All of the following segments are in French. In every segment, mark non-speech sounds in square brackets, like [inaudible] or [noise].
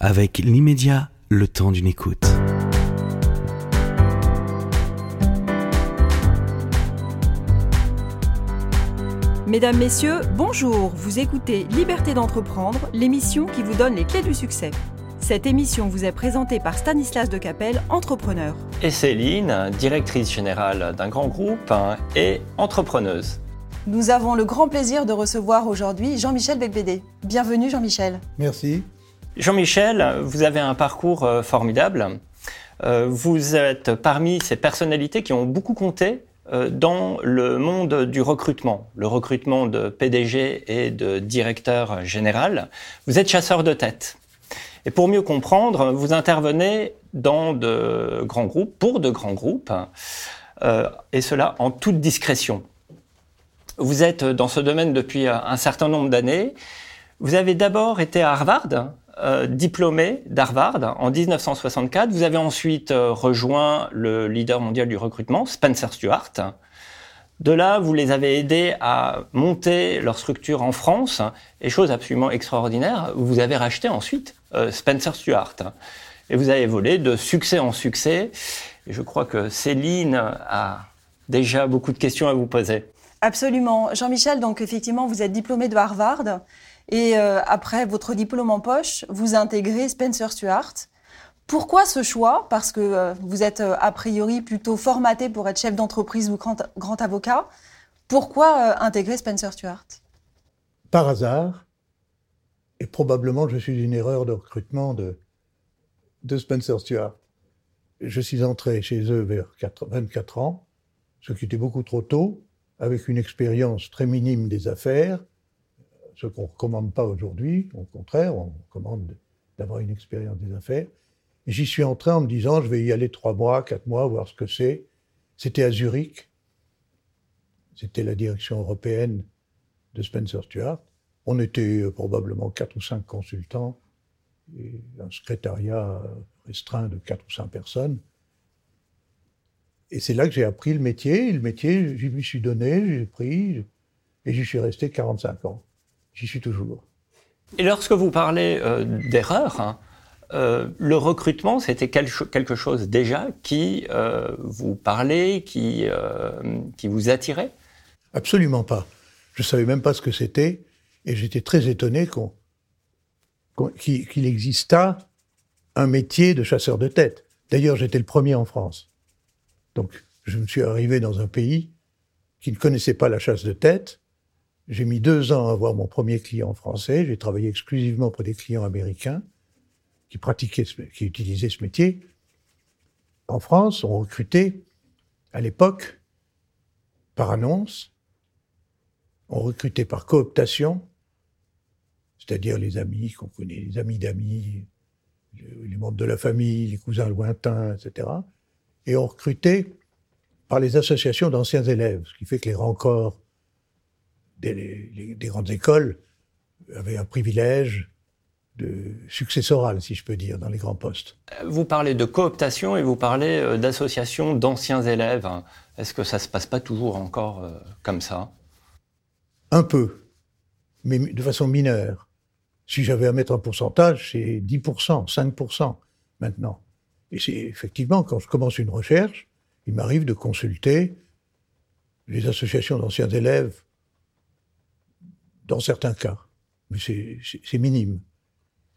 avec l'immédiat, le temps d'une écoute. Mesdames, Messieurs, bonjour. Vous écoutez Liberté d'entreprendre, l'émission qui vous donne les clés du succès. Cette émission vous est présentée par Stanislas de Capelle, entrepreneur. Et Céline, directrice générale d'un grand groupe et entrepreneuse. Nous avons le grand plaisir de recevoir aujourd'hui Jean-Michel Becbédé. Bienvenue Jean-Michel. Merci. Jean-Michel, vous avez un parcours euh, formidable. Euh, vous êtes parmi ces personnalités qui ont beaucoup compté euh, dans le monde du recrutement, le recrutement de PDG et de directeur général. Vous êtes chasseur de tête. Et pour mieux comprendre, vous intervenez dans de grands groupes, pour de grands groupes, et cela en toute discrétion. Vous êtes dans ce domaine depuis un certain nombre d'années. Vous avez d'abord été à Harvard, euh, diplômé d'Harvard en 1964. Vous avez ensuite euh, rejoint le leader mondial du recrutement, Spencer Stuart. De là, vous les avez aidés à monter leur structure en France. Et chose absolument extraordinaire, vous avez racheté ensuite euh, Spencer Stuart. Et vous avez volé de succès en succès. Et je crois que Céline a déjà beaucoup de questions à vous poser. Absolument. Jean-Michel, donc effectivement, vous êtes diplômé de Harvard. Et euh, après votre diplôme en poche, vous intégrez Spencer Stuart. Pourquoi ce choix? Parce que euh, vous êtes euh, a priori plutôt formaté pour être chef d'entreprise ou grand, avocat. Pourquoi intégrer Spencer Stuart? Par hasard, et probablement je suis une erreur de recrutement de, de Spencer Stuart. Je suis entré chez eux vers 24 ans, ce qui était beaucoup trop tôt, avec une expérience très minime des affaires, ce qu'on ne recommande pas aujourd'hui. Au contraire, on recommande d'avoir une expérience des affaires. J'y suis entré en me disant, je vais y aller trois mois, quatre mois, voir ce que c'est. C'était à Zurich. C'était la direction européenne de Spencer Stuart. On était euh, probablement quatre ou cinq consultants un secrétariat restreint de quatre ou cinq personnes. Et c'est là que j'ai appris le métier. le métier, j'y me suis donné, j'ai pris, et j'y suis resté 45 ans. J'y suis toujours. Et lorsque vous parlez euh, d'erreur, hein, euh, le recrutement, c'était quelque chose déjà qui euh, vous parlait, qui, qui vous attirait? Absolument pas. Je ne savais même pas ce que c'était et j'étais très étonné qu'il exista un métier de chasseur de tête. D'ailleurs, j'étais le premier en France. Donc, je me suis arrivé dans un pays qui ne connaissait pas la chasse de tête j'ai mis deux ans à avoir mon premier client français. J'ai travaillé exclusivement pour des clients américains qui pratiquaient, qui utilisaient ce métier. En France, on recrutait, à l'époque, par annonce. On recrutait par cooptation, c'est-à-dire les amis qu'on connaît, les amis d'amis, les membres de la famille, les cousins lointains, etc. Et on recrutait par les associations d'anciens élèves, ce qui fait que les rencorts des, grandes écoles avaient un privilège de successoral, si je peux dire, dans les grands postes. Vous parlez de cooptation et vous parlez euh, d'associations d'anciens élèves. Est-ce que ça se passe pas toujours encore euh, comme ça? Un peu, mais de façon mineure. Si j'avais à mettre un pourcentage, c'est 10%, 5% maintenant. Et c'est effectivement, quand je commence une recherche, il m'arrive de consulter les associations d'anciens élèves dans certains cas, mais c'est minime.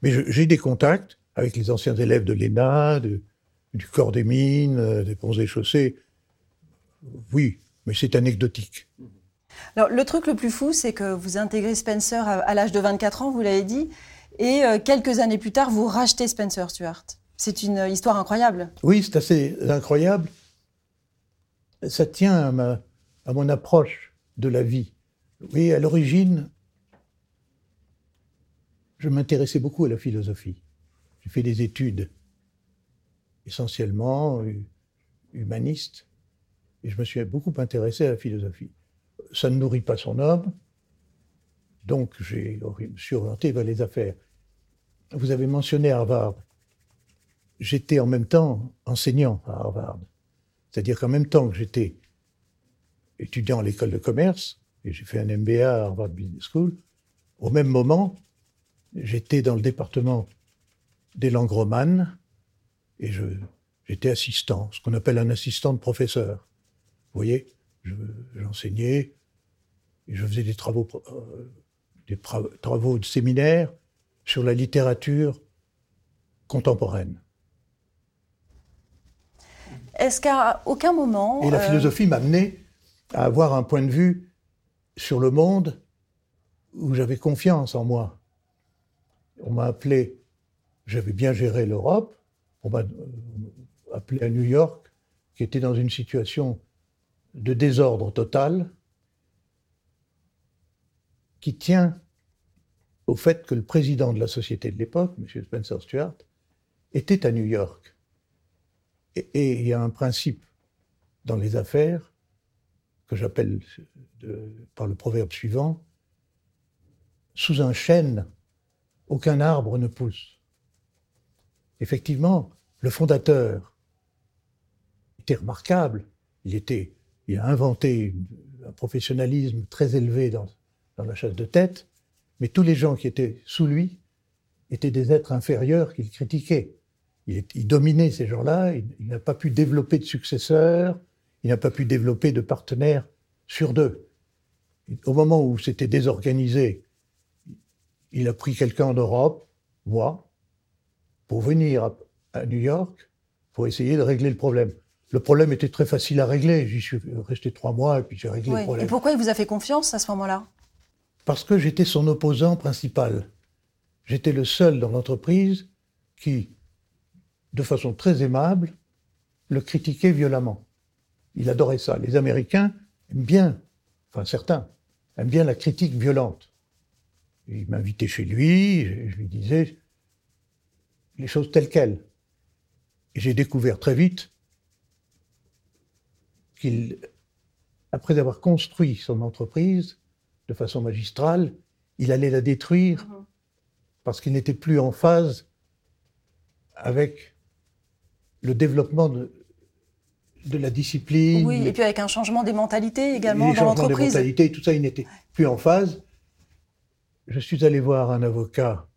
Mais j'ai des contacts avec les anciens élèves de l'ENA, du corps des mines, euh, des ponts et chaussées. Oui, mais c'est anecdotique. Alors, le truc le plus fou, c'est que vous intégrez Spencer à, l'âge de 24 ans, vous l'avez dit, et euh, quelques années plus tard, vous rachetez Spencer Stuart. C'est une histoire incroyable. Oui, c'est assez incroyable. Ça tient à, à mon approche de la vie. Oui, à l'origine, je m'intéressais beaucoup à la philosophie. J'ai fait des études essentiellement humanistes et je me suis beaucoup intéressé à la philosophie. Ça ne nourrit pas son homme, donc je suis orienté vers les affaires. Vous avez mentionné Harvard. J'étais en même temps enseignant à Harvard. C'est-à-dire qu'en même temps que j'étais étudiant à l'école de commerce, et j'ai fait un MBA à Harvard Business School, au même moment, j'étais dans le département des langues romanes et je, j'étais assistant, ce qu'on appelle un assistant de professeur. Vous voyez, je, j'enseignais et je faisais des travaux, euh, des travaux de séminaire sur la littérature contemporaine. Est-ce qu'à aucun moment... Et la euh, philosophie m'a amené à avoir un point de vue sur le monde où j'avais confiance en moi. On m'a appelé, j'avais bien géré l'Europe, on m'a euh, appelé à New York, qui était dans une situation de désordre total, qui tient au fait que le président de la société de l'époque, M. Spencer Stuart, était à New York. Et, et il y a un principe dans les affaires que j'appelle de- par le proverbe suivant sous un chêne, aucun arbre ne pousse. Effectivement, le fondateur était remarquable. Il était, il a inventé un professionnalisme très élevé dans, la chasse de tête, mais tous les gens qui étaient sous lui étaient des êtres inférieurs qu'il critiquait. Il, dominait ces gens-là, il n'a pas pu développer de successeurs, il n'a pas pu développer de partenaires sur deux. Au moment où c'était désorganisé, il a pris quelqu'un en Europe, moi, pour venir à, à New York pour essayer de régler le problème. Le problème était très facile à régler. J'y suis resté trois mois et puis j'ai réglé oui. le problème. Et pourquoi il vous a fait confiance à ce moment-là? Parce que j'étais son opposant principal. J'étais le seul dans l'entreprise qui, de façon très aimable, le critiquait violemment. Il adorait ça. Les Américains aiment bien, enfin certains, aiment bien la critique violente. Il m'invitait chez lui, je je lui disais les choses telles quelles. Et j'ai découvert très vite qu'il, après avoir construit son entreprise de façon magistrale, il allait la détruire Mhm. parce qu'il n'était plus en phase avec le développement de, de la discipline, Oui, et puis avec un changement des mentalités également dans l'entreprise. mentalité, tout ça, il n'était plus en phase. Je suis allé voir un avocat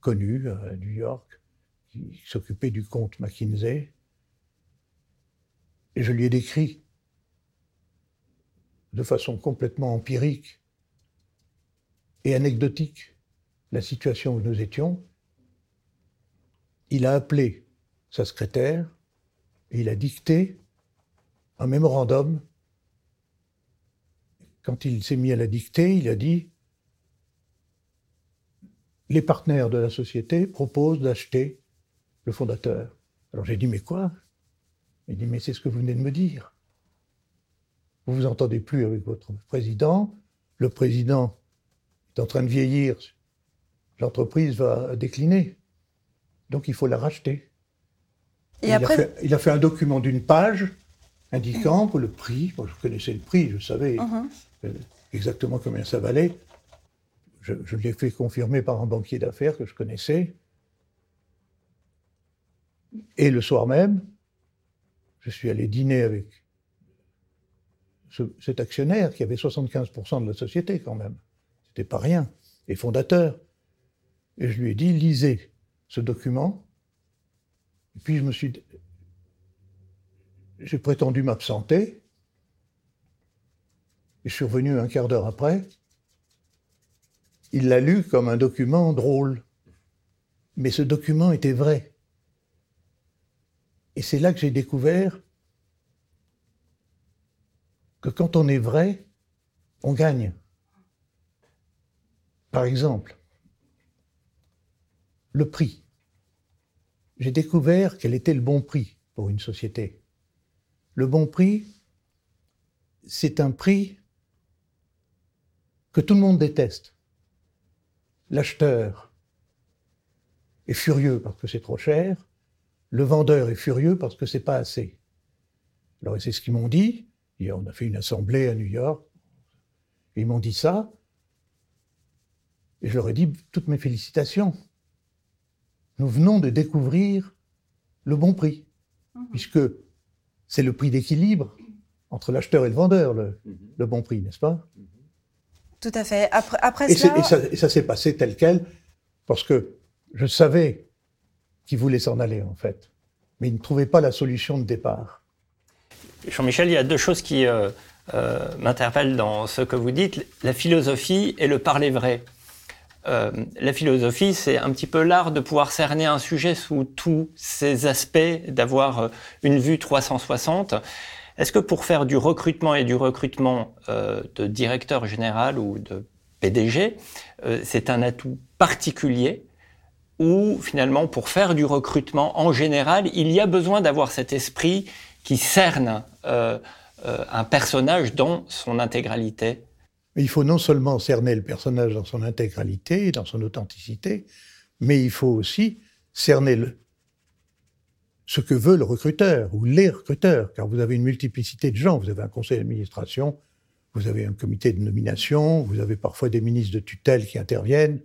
connu à New York qui s'occupait du compte McKinsey et je lui ai décrit de façon complètement empirique et anecdotique la situation où nous étions. Il a appelé sa secrétaire et il a dicté un mémorandum. Quand il s'est mis à la dicter, il a dit les partenaires de la société proposent d'acheter le fondateur. Alors j'ai dit mais quoi? Il dit mais c'est ce que vous venez de me dire. Vous vous entendez plus avec votre président. Le président est en train de vieillir. L'entreprise va décliner. Donc il faut la racheter. Et il, après, a fait, il a fait un document d'une page indiquant que le prix, moi je connaissais le prix, je savais Mhm. euh, exactement combien ça valait. Je, l'ai fait confirmer par un banquier d'affaires que je connaissais. Et le soir même, je suis allé dîner avec ce- cet actionnaire qui avait 75% de la société quand même. C'était pas rien. Et fondateur. Et je lui ai dit, lisez ce document. Et puis je me suis... J'ai prétendu m'absenter. Et je suis revenu un quart d'heure après. Il l'a lu comme un document drôle. Mais ce document était vrai. Et c'est là que j'ai découvert que quand on est vrai, on gagne. Par exemple, le prix. J'ai découvert quel était le bon prix pour une société. Le bon prix, c'est un prix que tout le monde déteste. L'acheteur est furieux parce que c'est trop cher, le vendeur est furieux parce que c'est pas assez. Alors c'est ce qu'ils m'ont dit. Et on a fait une assemblée à New York. Et ils m'ont dit ça. Et je leur ai dit toutes mes félicitations. Nous venons de découvrir le bon prix, puisque c'est le prix d'équilibre entre l'acheteur et le vendeur, le, le bon prix, n'est-ce pas? Tout à fait. Après, après et, c'est- cela, et ça, et ça s'est passé tel quel, parce que je savais qu'il voulait s'en aller, en fait. Mais il ne trouvait pas la solution de départ. Jean-Michel, il y a deux choses qui euh, euh, m'interpellent dans ce que vous dites, la philosophie et le parler vrai. Euh, la philosophie, c'est un petit peu l'art de pouvoir cerner un sujet sous tous ses aspects, d'avoir une vue 360. Est-ce que pour faire du recrutement et du recrutement de directeur général ou de PDG, c'est un atout particulier ou finalement pour faire du recrutement en général, il y a besoin d'avoir cet esprit qui cerne euh, euh, un personnage dans son intégralité? Il faut non seulement cerner le personnage dans son intégralité, dans son authenticité, mais il faut aussi cerner ce que veut le recruteur ou les recruteurs, car vous avez une multiplicité de gens. Vous avez un conseil d'administration, vous avez un comité de nomination, vous avez parfois des ministres de tutelle qui interviennent,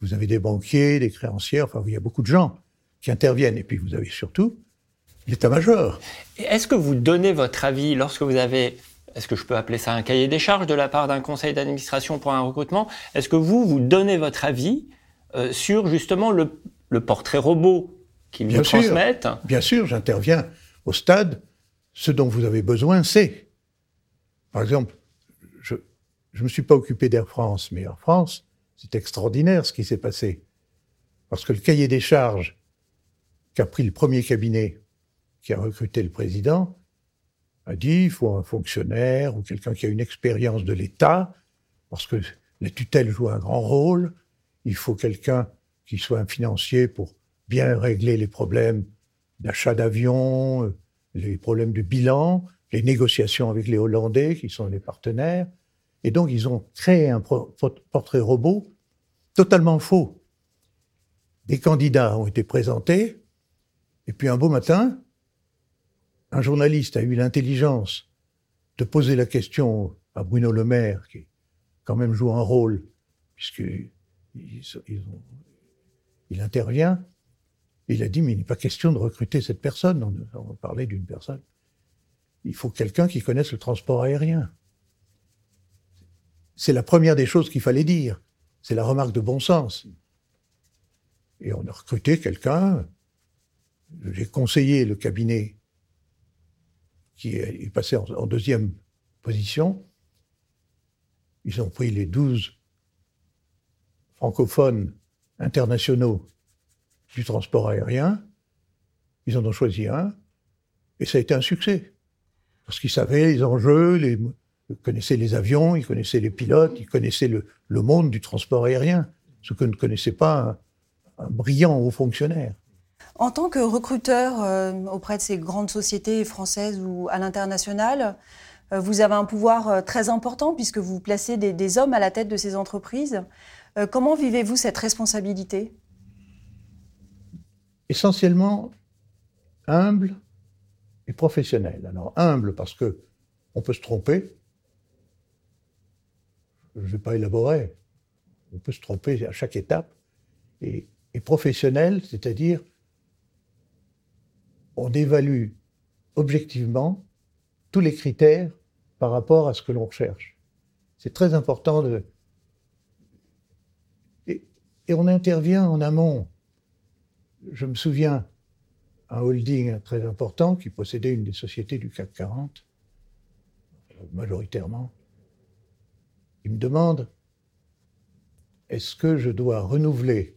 vous avez des banquiers, des créanciers, enfin, il y a beaucoup de gens qui interviennent. Et puis, vous avez surtout l'état-major. Est-ce que vous donnez votre avis lorsque vous avez, est-ce que je peux appeler ça un cahier des charges de la part d'un conseil d'administration pour un recrutement? Est-ce que vous, vous donnez votre avis euh, sur justement le, portrait robot qu'ils vous transmettent Bien sûr, j'interviens au stade. Ce dont vous avez besoin, c'est. Par exemple, je ne me suis pas occupé d'Air France, mais Air France, c'est extraordinaire ce qui s'est passé. Parce que le cahier des charges qu'a pris le premier cabinet qui a recruté le président a dit il faut un fonctionnaire ou quelqu'un qui a une expérience de l'État, parce que la tutelle joue un grand rôle. Il faut quelqu'un qui soit un financier pour bien régler les problèmes d'achat d'avions, les problèmes de bilan, les négociations avec les Hollandais qui sont les partenaires. Et donc, ils ont créé un portrait robot totalement faux. Des candidats ont été présentés, et puis un beau matin, un journaliste a eu l'intelligence de poser la question à Bruno Le Maire, qui quand même joue un rôle, puisqu'il il intervient. Il a dit, mais il n'est pas question de recruter cette personne, on, on parlait d'une personne. Il faut quelqu'un qui connaisse le transport aérien. C'est la première des choses qu'il fallait dire. C'est la remarque de bon sens. Et on a recruté quelqu'un. J'ai conseillé le cabinet qui est passé en, deuxième position. Ils ont pris les douze francophones internationaux du transport aérien. Ils en ont choisi un. Et ça a été un succès. Parce qu'ils savaient les enjeux, les, il connaissait les avions, il connaissait les pilotes, il connaissait le, monde du transport aérien, ce que ne connaissait pas un, brillant haut fonctionnaire. En tant que recruteur euh, auprès de ces grandes sociétés françaises ou à l'international, euh, vous avez un pouvoir euh, très important puisque vous placez des, hommes à la tête de ces entreprises. comment vivez-vous cette responsabilité? Essentiellement humble et professionnel. Alors humble parce que on peut se tromper, je ne vais pas élaborer. On peut se tromper à chaque étape. Et, professionnel, c'est-à-dire on évalue objectivement tous les critères par rapport à ce que l'on recherche. C'est très important de... Et, et, on intervient en amont. Je me souviens, un holding très important qui possédait une des sociétés du CAC 40, majoritairement, il me demande est-ce que je dois renouveler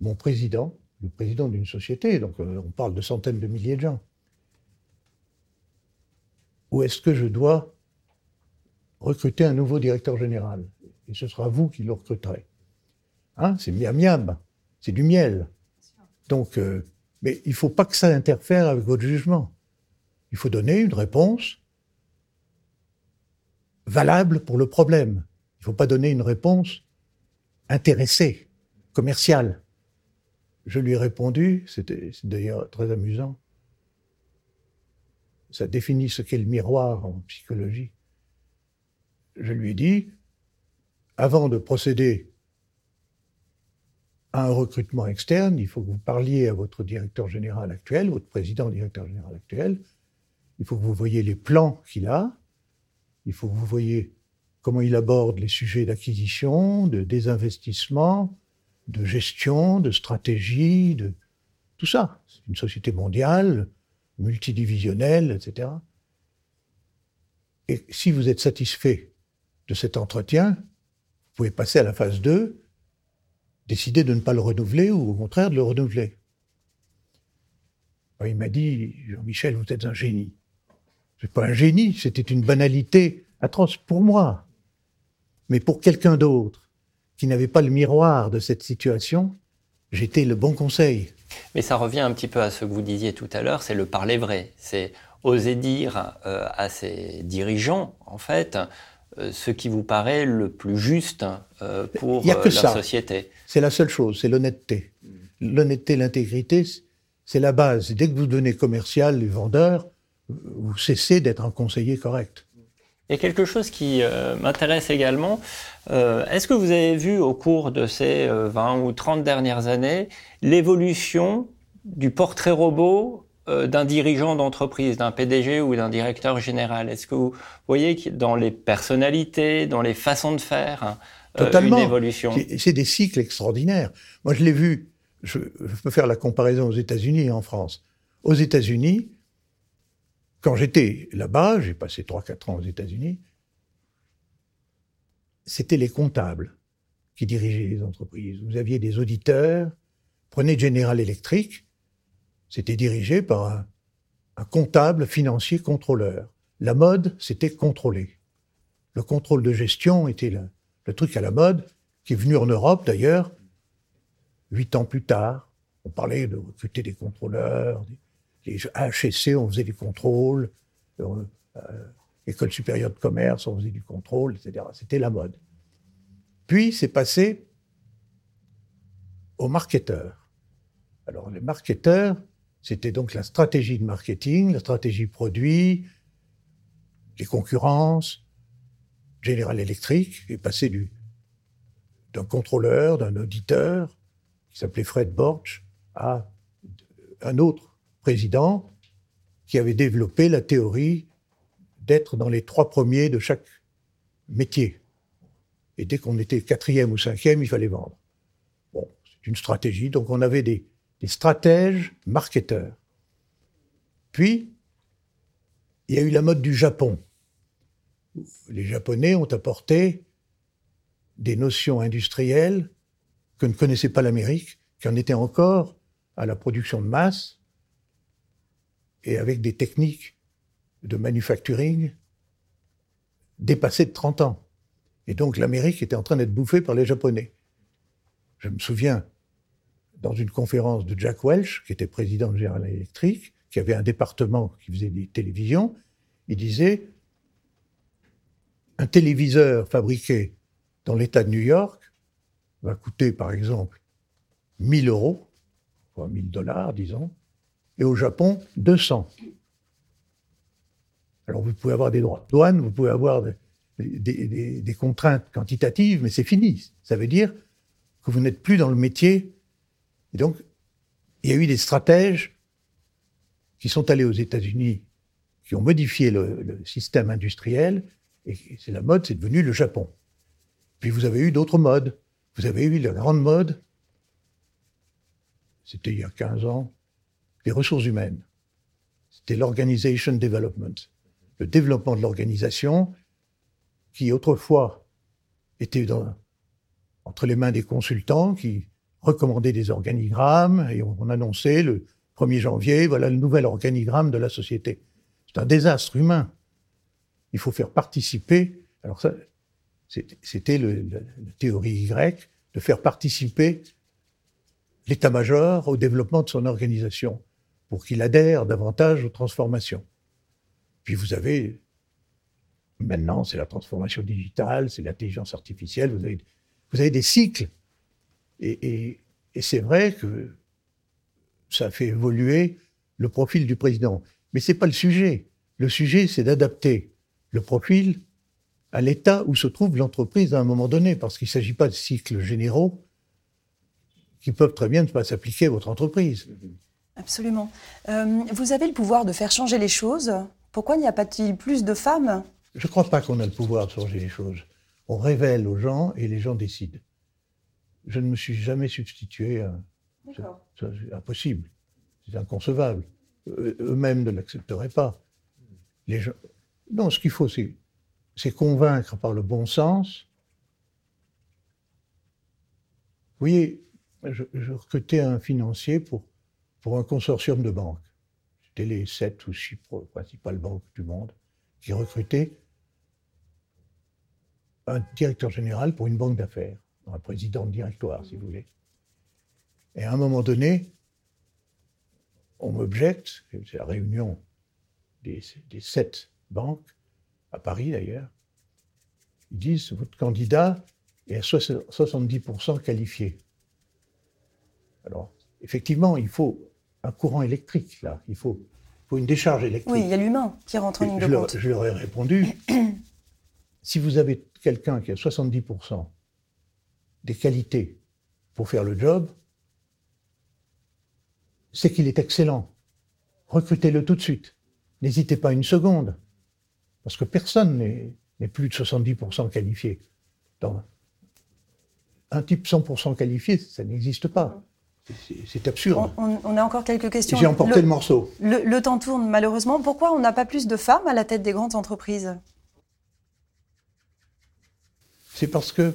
mon président, le président d'une société, donc euh, on parle de centaines de milliers de gens, ou est-ce que je dois recruter un nouveau directeur général? Et ce sera vous qui le recruterez. Hein c'est miam miam, c'est du miel. Donc, euh, mais il ne faut pas que ça interfère avec votre jugement. Il faut donner une réponse valable pour le problème. Il ne faut pas donner une réponse intéressée, commerciale. Je lui ai répondu, c'était d'ailleurs très amusant. Ça définit ce qu'est le miroir en psychologie. Je lui ai dit, avant de procéder à un recrutement externe, il faut que vous parliez à votre directeur général actuel, votre président directeur général actuel. Il faut que vous voyez les plans qu'il a, il faut que vous voyez comment il aborde les sujets d'acquisition, de désinvestissement, de gestion, de stratégie, de tout ça. C'est une société mondiale, multidivisionnelle, etc. Et si vous êtes satisfait de cet entretien, vous pouvez passer à la phase 2, décider de ne pas le renouveler ou au contraire de le renouveler. il m'a dit, Jean-Michel, vous êtes un génie. C'est pas un génie, c'était une banalité atroce pour moi. Mais pour quelqu'un d'autre qui n'avait pas le miroir de cette situation, j'étais le bon conseil. Mais ça revient un petit peu à ce que vous disiez tout à l'heure, c'est le parler vrai. C'est oser dire euh, à ses dirigeants, en fait, ce qui vous paraît le plus juste euh, pour la société. C'est la seule chose, c'est l'honnêteté. L'honnêteté, l'intégrité, c'est la base. Dès que vous devenez commercial et vendeur, vous cessez d'être un conseiller correct. Il y a quelque chose qui m'intéresse également. Est-ce que vous avez vu au cours de ces 20 ou 30 dernières années l'évolution du portrait robot euh, d'un dirigeant d'entreprise, d'un PDG ou d'un directeur général? Est-ce que vous voyez que dans les personnalités, dans les façons de faire, euh, une évolution? C'est des cycles extraordinaires. Moi, je l'ai vu, je, peux faire la comparaison aux États-Unis et en France. Aux États-Unis, quand j'étais là-bas, j'ai passé 3-4 ans aux États-Unis, c'était les comptables qui dirigeaient les entreprises. Vous aviez des auditeurs, prenez General Electric, c'était dirigé par un, comptable financier contrôleur. La mode, c'était contrôler. Le contrôle de gestion était le, truc à la mode, qui est venu en Europe d'ailleurs, huit ans plus tard. On parlait de recruter des contrôleurs, les HSC, on faisait des contrôles, euh, euh, École supérieure de commerce, on faisait du contrôle, etc. C'était la mode. Puis c'est passé aux marketeurs. Alors les marketeurs, c'était donc la stratégie de marketing, la stratégie produit, les concurrences. General Electric est passé du, d'un contrôleur, d'un auditeur, qui s'appelait Fred Borch, à un autre président qui avait développé la théorie d'être dans les trois premiers de chaque métier. Et dès qu'on était quatrième ou cinquième, il fallait vendre. Bon, c'est une stratégie. Donc on avait des, des stratèges marketeurs. Puis, il y a eu la mode du Japon. Les Japonais ont apporté des notions industrielles que ne connaissait pas l'Amérique, qui en était encore à la production de masse et avec des techniques de manufacturing dépassées de 30 ans. Et donc l'Amérique était en train d'être bouffée par les Japonais. Je me souviens dans une conférence de Jack Welch, qui était président de General Electric, qui avait un département qui faisait des télévisions, il disait un téléviseur fabriqué dans l'État de New York va coûter, par exemple, 1000 euros, ou 1000 dollars, disons, et au Japon, 200. Alors vous pouvez avoir des droits de douane, vous pouvez avoir des contraintes quantitatives, mais c'est fini. Ça veut dire que vous n'êtes plus dans le métier et donc, il y a eu des stratèges qui sont allés aux États-Unis, qui ont modifié le, système industriel, et c'est la mode, c'est devenu le Japon. Puis vous avez eu d'autres modes. Vous avez eu la grande mode, c'était il y a 15 ans, les ressources humaines. C'était l'organization development, le développement de l'organisation, qui autrefois était entre les mains des consultants qui recommander des organigrammes et on, annonçait le 1er janvier, voilà le nouvel organigramme de la société. C'est un désastre humain. Il faut faire participer. Alors ça, c'était la, théorie grecque de faire participer l'état-major au développement de son organisation pour qu'il adhère davantage aux transformations. Puis vous avez maintenant, c'est la transformation digitale, c'est l'intelligence artificielle. Vous avez, vous avez des cycles et, c'est vrai que ça fait évoluer le profil du président. Mais ce n'est pas le sujet. Le sujet, c'est d'adapter le profil à l'état où se trouve l'entreprise à un moment donné, parce qu'il ne s'agit pas de cycles généraux qui peuvent très bien ne pas s'appliquer à votre entreprise. Absolument. Euh, vous avez le pouvoir de faire changer les choses. Pourquoi n'y a pas-t-il plus de femmes? Je ne crois pas qu'on a le pouvoir de changer les choses. On révèle aux gens et les gens décident Je ne me suis jamais substitué à. C'est impossible. C'est inconcevable. Eux- Eux-mêmes ne l'accepteraient pas. Les gens... Non, ce qu'il faut, c'est, convaincre par le bon sens. Vous voyez, je, je recrutais un financier pour, pour un consortium de banques. C'était les sept ou six principales banques du monde qui recrutaient un directeur général pour une banque d'affaires, un président de directoire, si vous voulez. Et à un moment donné, on m'objecte, c'est la réunion des, des sept banques, à Paris d'ailleurs, ils disent votre candidat est à 60 70% qualifié. Alors, effectivement, il faut un courant électrique, là. Il faut, il faut une décharge électrique. Oui, il y a l'humain qui rentre en ligne je, de leur, compte. je leur ai répondu [clears throat] si vous avez quelqu'un qui a 70% des qualités pour faire le job, c'est qu'il est excellent. Recrutez-le tout de suite. N'hésitez pas une seconde. Parce que personne n'est plus de 70% qualifié. Dans un type 100% qualifié, ça n'existe pas. C'est- absurde. On, on- on a encore quelques questions. J'ai emporté le, le morceau. le- le temps tourne malheureusement. Pourquoi on n'a pas plus de femmes à la tête des grandes entreprises? C'est parce que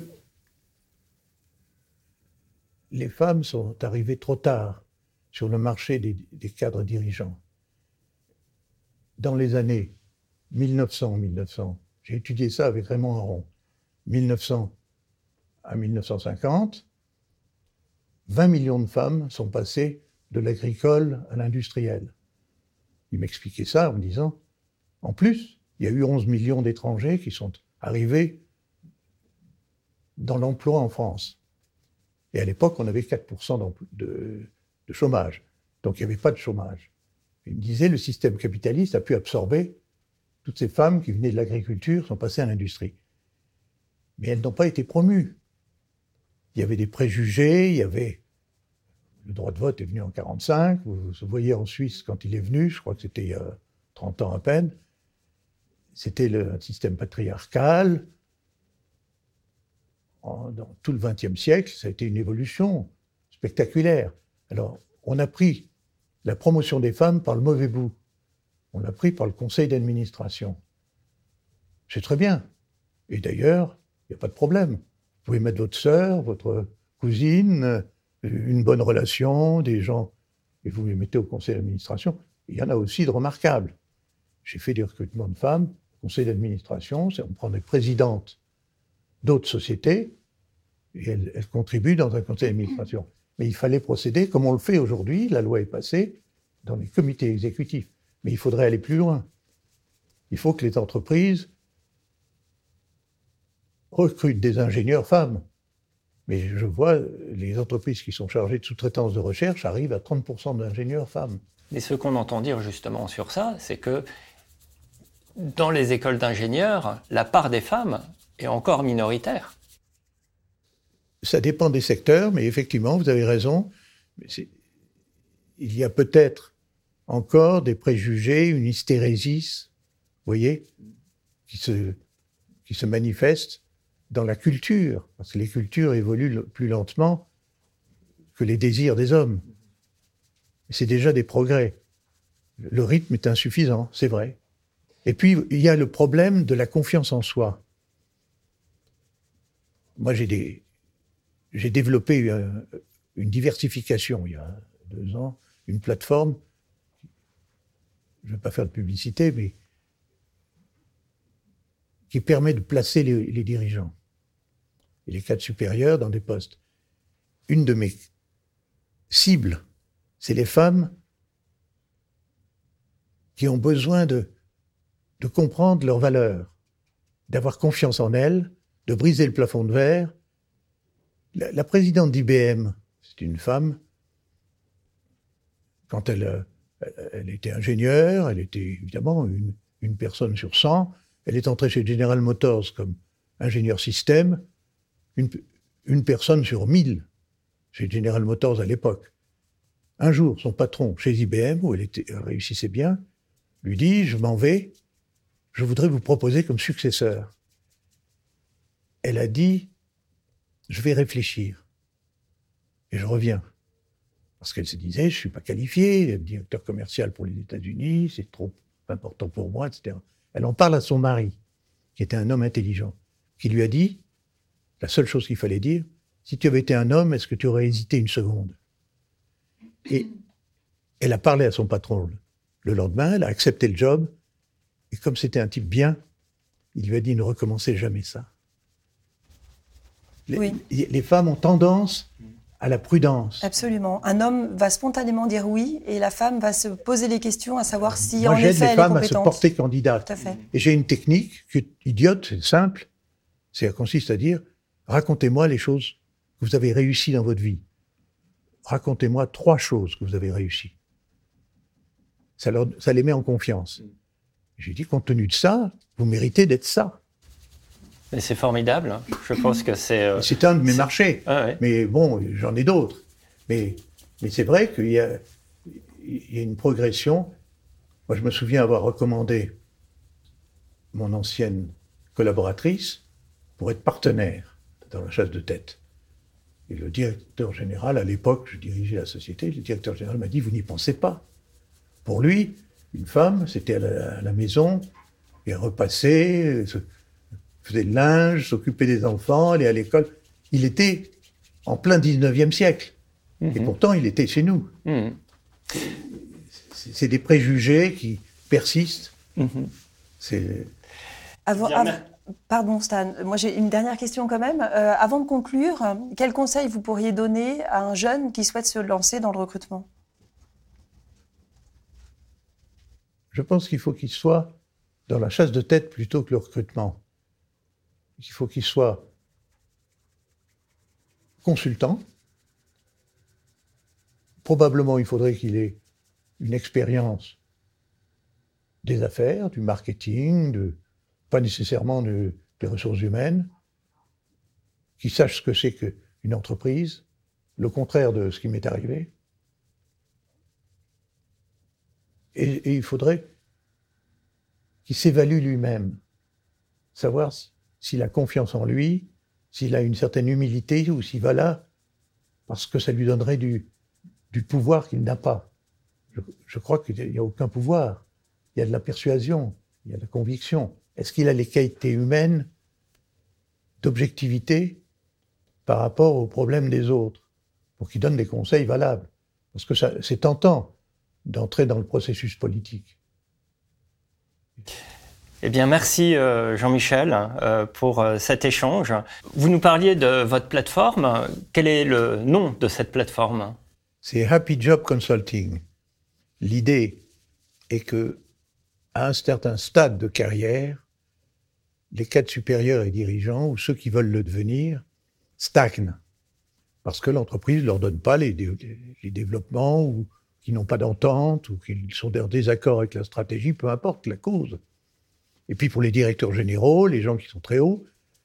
les femmes sont arrivées trop tard sur le marché des, cadres dirigeants. Dans les années 1900-1900, j'ai étudié ça avec Raymond Aron, 1900 à 1950, 20 millions de femmes sont passées de l'agricole à l'industriel. Il m'expliquait ça en me disant, en plus, il y a eu 11 millions d'étrangers qui sont arrivés dans l'emploi en France. Et à l'époque, on avait 4% d'empl- de, de chômage. Donc il n'y avait pas de chômage. Il me disait, le système capitaliste a pu absorber toutes ces femmes qui venaient de l'agriculture, sont passées à l'industrie. Mais elles n'ont pas été promues. Il y avait des préjugés, il y avait... Le droit de vote est venu en 45, vous vous voyez en Suisse quand il est venu, je crois que c'était il y a 30 ans à peine. C'était un système patriarcal, dans tout le XXe siècle, ça a été une évolution spectaculaire. Alors, on a pris la promotion des femmes par le mauvais bout. On l'a pris par le conseil d'administration. C'est très bien. Et d'ailleurs, il n'y a pas de problème. Vous pouvez mettre votre sœur, votre cousine, euh, une bonne relation, des gens, et vous les mettez au conseil d'administration. Il y en a aussi de remarquables. J'ai fait des recrutements de femmes, conseil d'administration, on prend des présidentes d'autres sociétés, et elles, contribuent dans un conseil d'administration. Mais il fallait procéder comme on le fait aujourd'hui, la loi est passée, dans les comités exécutifs. Mais il faudrait aller plus loin. Il faut que les entreprises recrutent des ingénieurs femmes. Mais je vois les entreprises qui sont chargées de sous-traitance de recherche arrivent à 30% d'ingénieurs femmes. Mais ce qu'on entend dire justement sur ça, c'est que dans les écoles d'ingénieurs, la part des femmes est encore minoritaire. Ça dépend des secteurs, mais effectivement, vous avez raison. Il y a peut-être encore des préjugés, une hystérésis, vous voyez, qui se, qui se manifeste dans la culture, parce que les cultures évoluent plus lentement que les désirs des hommes. C'est déjà des progrès. Le rythme est insuffisant, c'est vrai. Et puis, il y a le problème de la confiance en soi. Moi, j'ai des, j'ai développé euh, une diversification il y a deux ans, une plateforme. Je ne vais pas faire de publicité, mais qui permet de placer les, dirigeants et les cadres supérieurs dans des postes. Une de mes cibles, c'est les femmes qui ont besoin de comprendre leurs valeurs, d'avoir confiance en elles, de briser le plafond de verre. La, présidente d'IBM, c'est une femme. Quand elle, euh, elle- était ingénieure, elle était évidemment une, personne sur 100. Elle est entrée chez General Motors comme ingénieur système, une, personne sur 1000 chez General Motors à l'époque. Un jour, son patron chez IBM, où elle, elle réussissait bien, lui dit, je m'en vais, je voudrais vous proposer comme successeur. Elle a dit, je vais réfléchir. Et je reviens. Parce qu'elle se disait, je suis pas qualifié, directeur commercial pour les États-Unis, c'est trop important pour moi, etc. Elle en parle à son mari, qui était un homme intelligent, qui lui a dit, la seule chose qu'il fallait dire, si tu avais été un homme, est-ce que tu aurais hésité une seconde? Et elle a parlé à son patron le lendemain, elle a accepté le job, et comme c'était un type bien, il lui a dit ne recommencez jamais ça. Les, Oui. les femmes ont tendance à la prudence. Absolument. Un homme va spontanément dire oui et la femme va se poser les questions à savoir si Moi, en j'aide effet les elle est femmes à se compétente. porter candidate. Tout à fait. Et j'ai une technique qui est idiote, c'est simple. C'est, elle consiste à dire, racontez-moi les choses que vous avez réussies dans votre vie. Racontez-moi trois choses que vous avez réussies. Ça, leur- ça les met en confiance. J'ai dit, compte tenu de ça, vous méritez d'être ça. Mais c'est formidable. Je pense que c'est. euh, C'est un de mes marchés. ah ouais. Mais bon, j'en ai d'autres. Mais, mais c'est vrai qu'il y a, il y a une progression. Moi, je me souviens avoir recommandé mon ancienne collaboratrice pour être partenaire dans la chasse de tête. Et le directeur général, à l'époque, je dirigeais la société, le directeur général m'a dit, vous n'y pensez pas. Pour lui, une femme, c'était à la, à la maison, et se- faisait le linge, s'occupait des enfants, aller à l'école. Il était en plein 19e siècle. Et Mhm. pourtant, il était chez nous. Mhm. C'est des préjugés qui persistent. Mhm. C'est Avant- Pardon Stan, moi j'ai une dernière question quand même. Euh, avant de conclure, quel conseil vous pourriez donner à un jeune qui souhaite se lancer dans le recrutement? Je pense qu'il faut qu'il soit dans la chasse de tête plutôt que le recrutement. Il faut qu'il soit consultant. Probablement, il faudrait qu'il ait une expérience des affaires, du marketing, pas nécessairement de- des ressources humaines, qu'il sache ce que c'est qu'une entreprise, le contraire de ce qui m'est arrivé. Et, il faudrait qu'il s'évalue lui-même, savoir s'il a confiance en lui, s'il a une certaine humilité ou s'il va là parce que ça lui donnerait du, pouvoir qu'il n'a pas. Je, crois qu'il n'y a aucun pouvoir. Il y a de la persuasion, il y a de la conviction. Est-ce qu'il a les qualités humaines d'objectivité par rapport aux problèmes des autres pour qu'il donne des conseils valables? Parce que c'est tentant d'entrer dans le processus politique. Eh bien, merci euh, Jean-Michel euh, pour euh, cet échange. Vous nous parliez de votre plateforme. Quel est le nom de cette plateforme? C'est Happy Job Consulting. L'idée est que, à un certain stade de carrière, les cadres supérieurs et dirigeants, ou ceux qui veulent le devenir, stagnent. Parce que l'entreprise ne leur donne pas les, dé- les développements, ou qui n'ont pas d'entente, ou qu'ils sont en désaccord avec la stratégie, peu importe la cause. Et puis pour les directeurs généraux, les gens qui sont très hauts,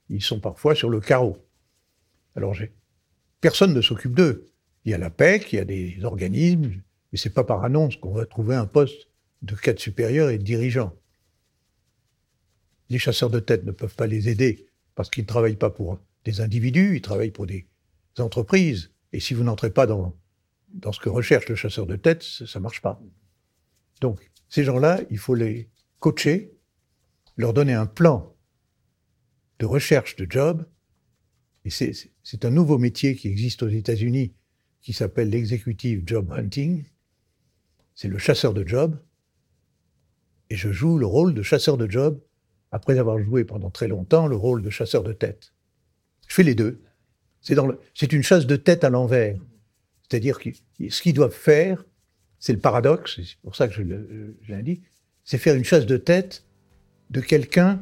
ils sont parfois sur le carreau. Alors personne ne s'occupe d'eux. Il y a la PEC, il y a des organismes, mais c'est pas par annonce qu'on va trouver un poste de cadre supérieur et de dirigeant. Les chasseurs de tête ne peuvent pas les aider parce qu'ils ne travaillent pas pour des individus, ils travaillent pour des entreprises. Et si vous n'entrez pas dans, dans ce que recherche le chasseur de tête, ça ne marche pas. Donc, ces gens-là, il faut les coacher, leur donner un plan de recherche de job. Et c'est- un nouveau métier qui existe aux États-Unis qui s'appelle l'executive job hunting. C'est le chasseur de job. Et je joue le rôle de chasseur de job après avoir joué pendant très longtemps le rôle de chasseur de tête. Je fais les deux. C'est une chasse de tête à l'envers. C'est-à-dire que ce qu'ils doivent faire, c'est le paradoxe, c'est pour ça que je l'indique, c'est faire une chasse de tête de quelqu'un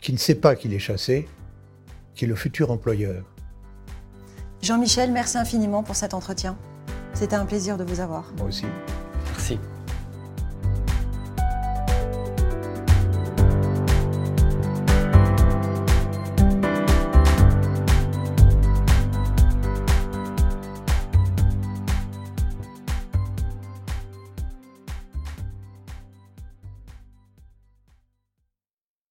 qui ne sait pas qu'il est chassé, qui est le futur employeur. Jean-Michel, merci infiniment pour cet entretien. C'était un plaisir de vous avoir. Moi aussi.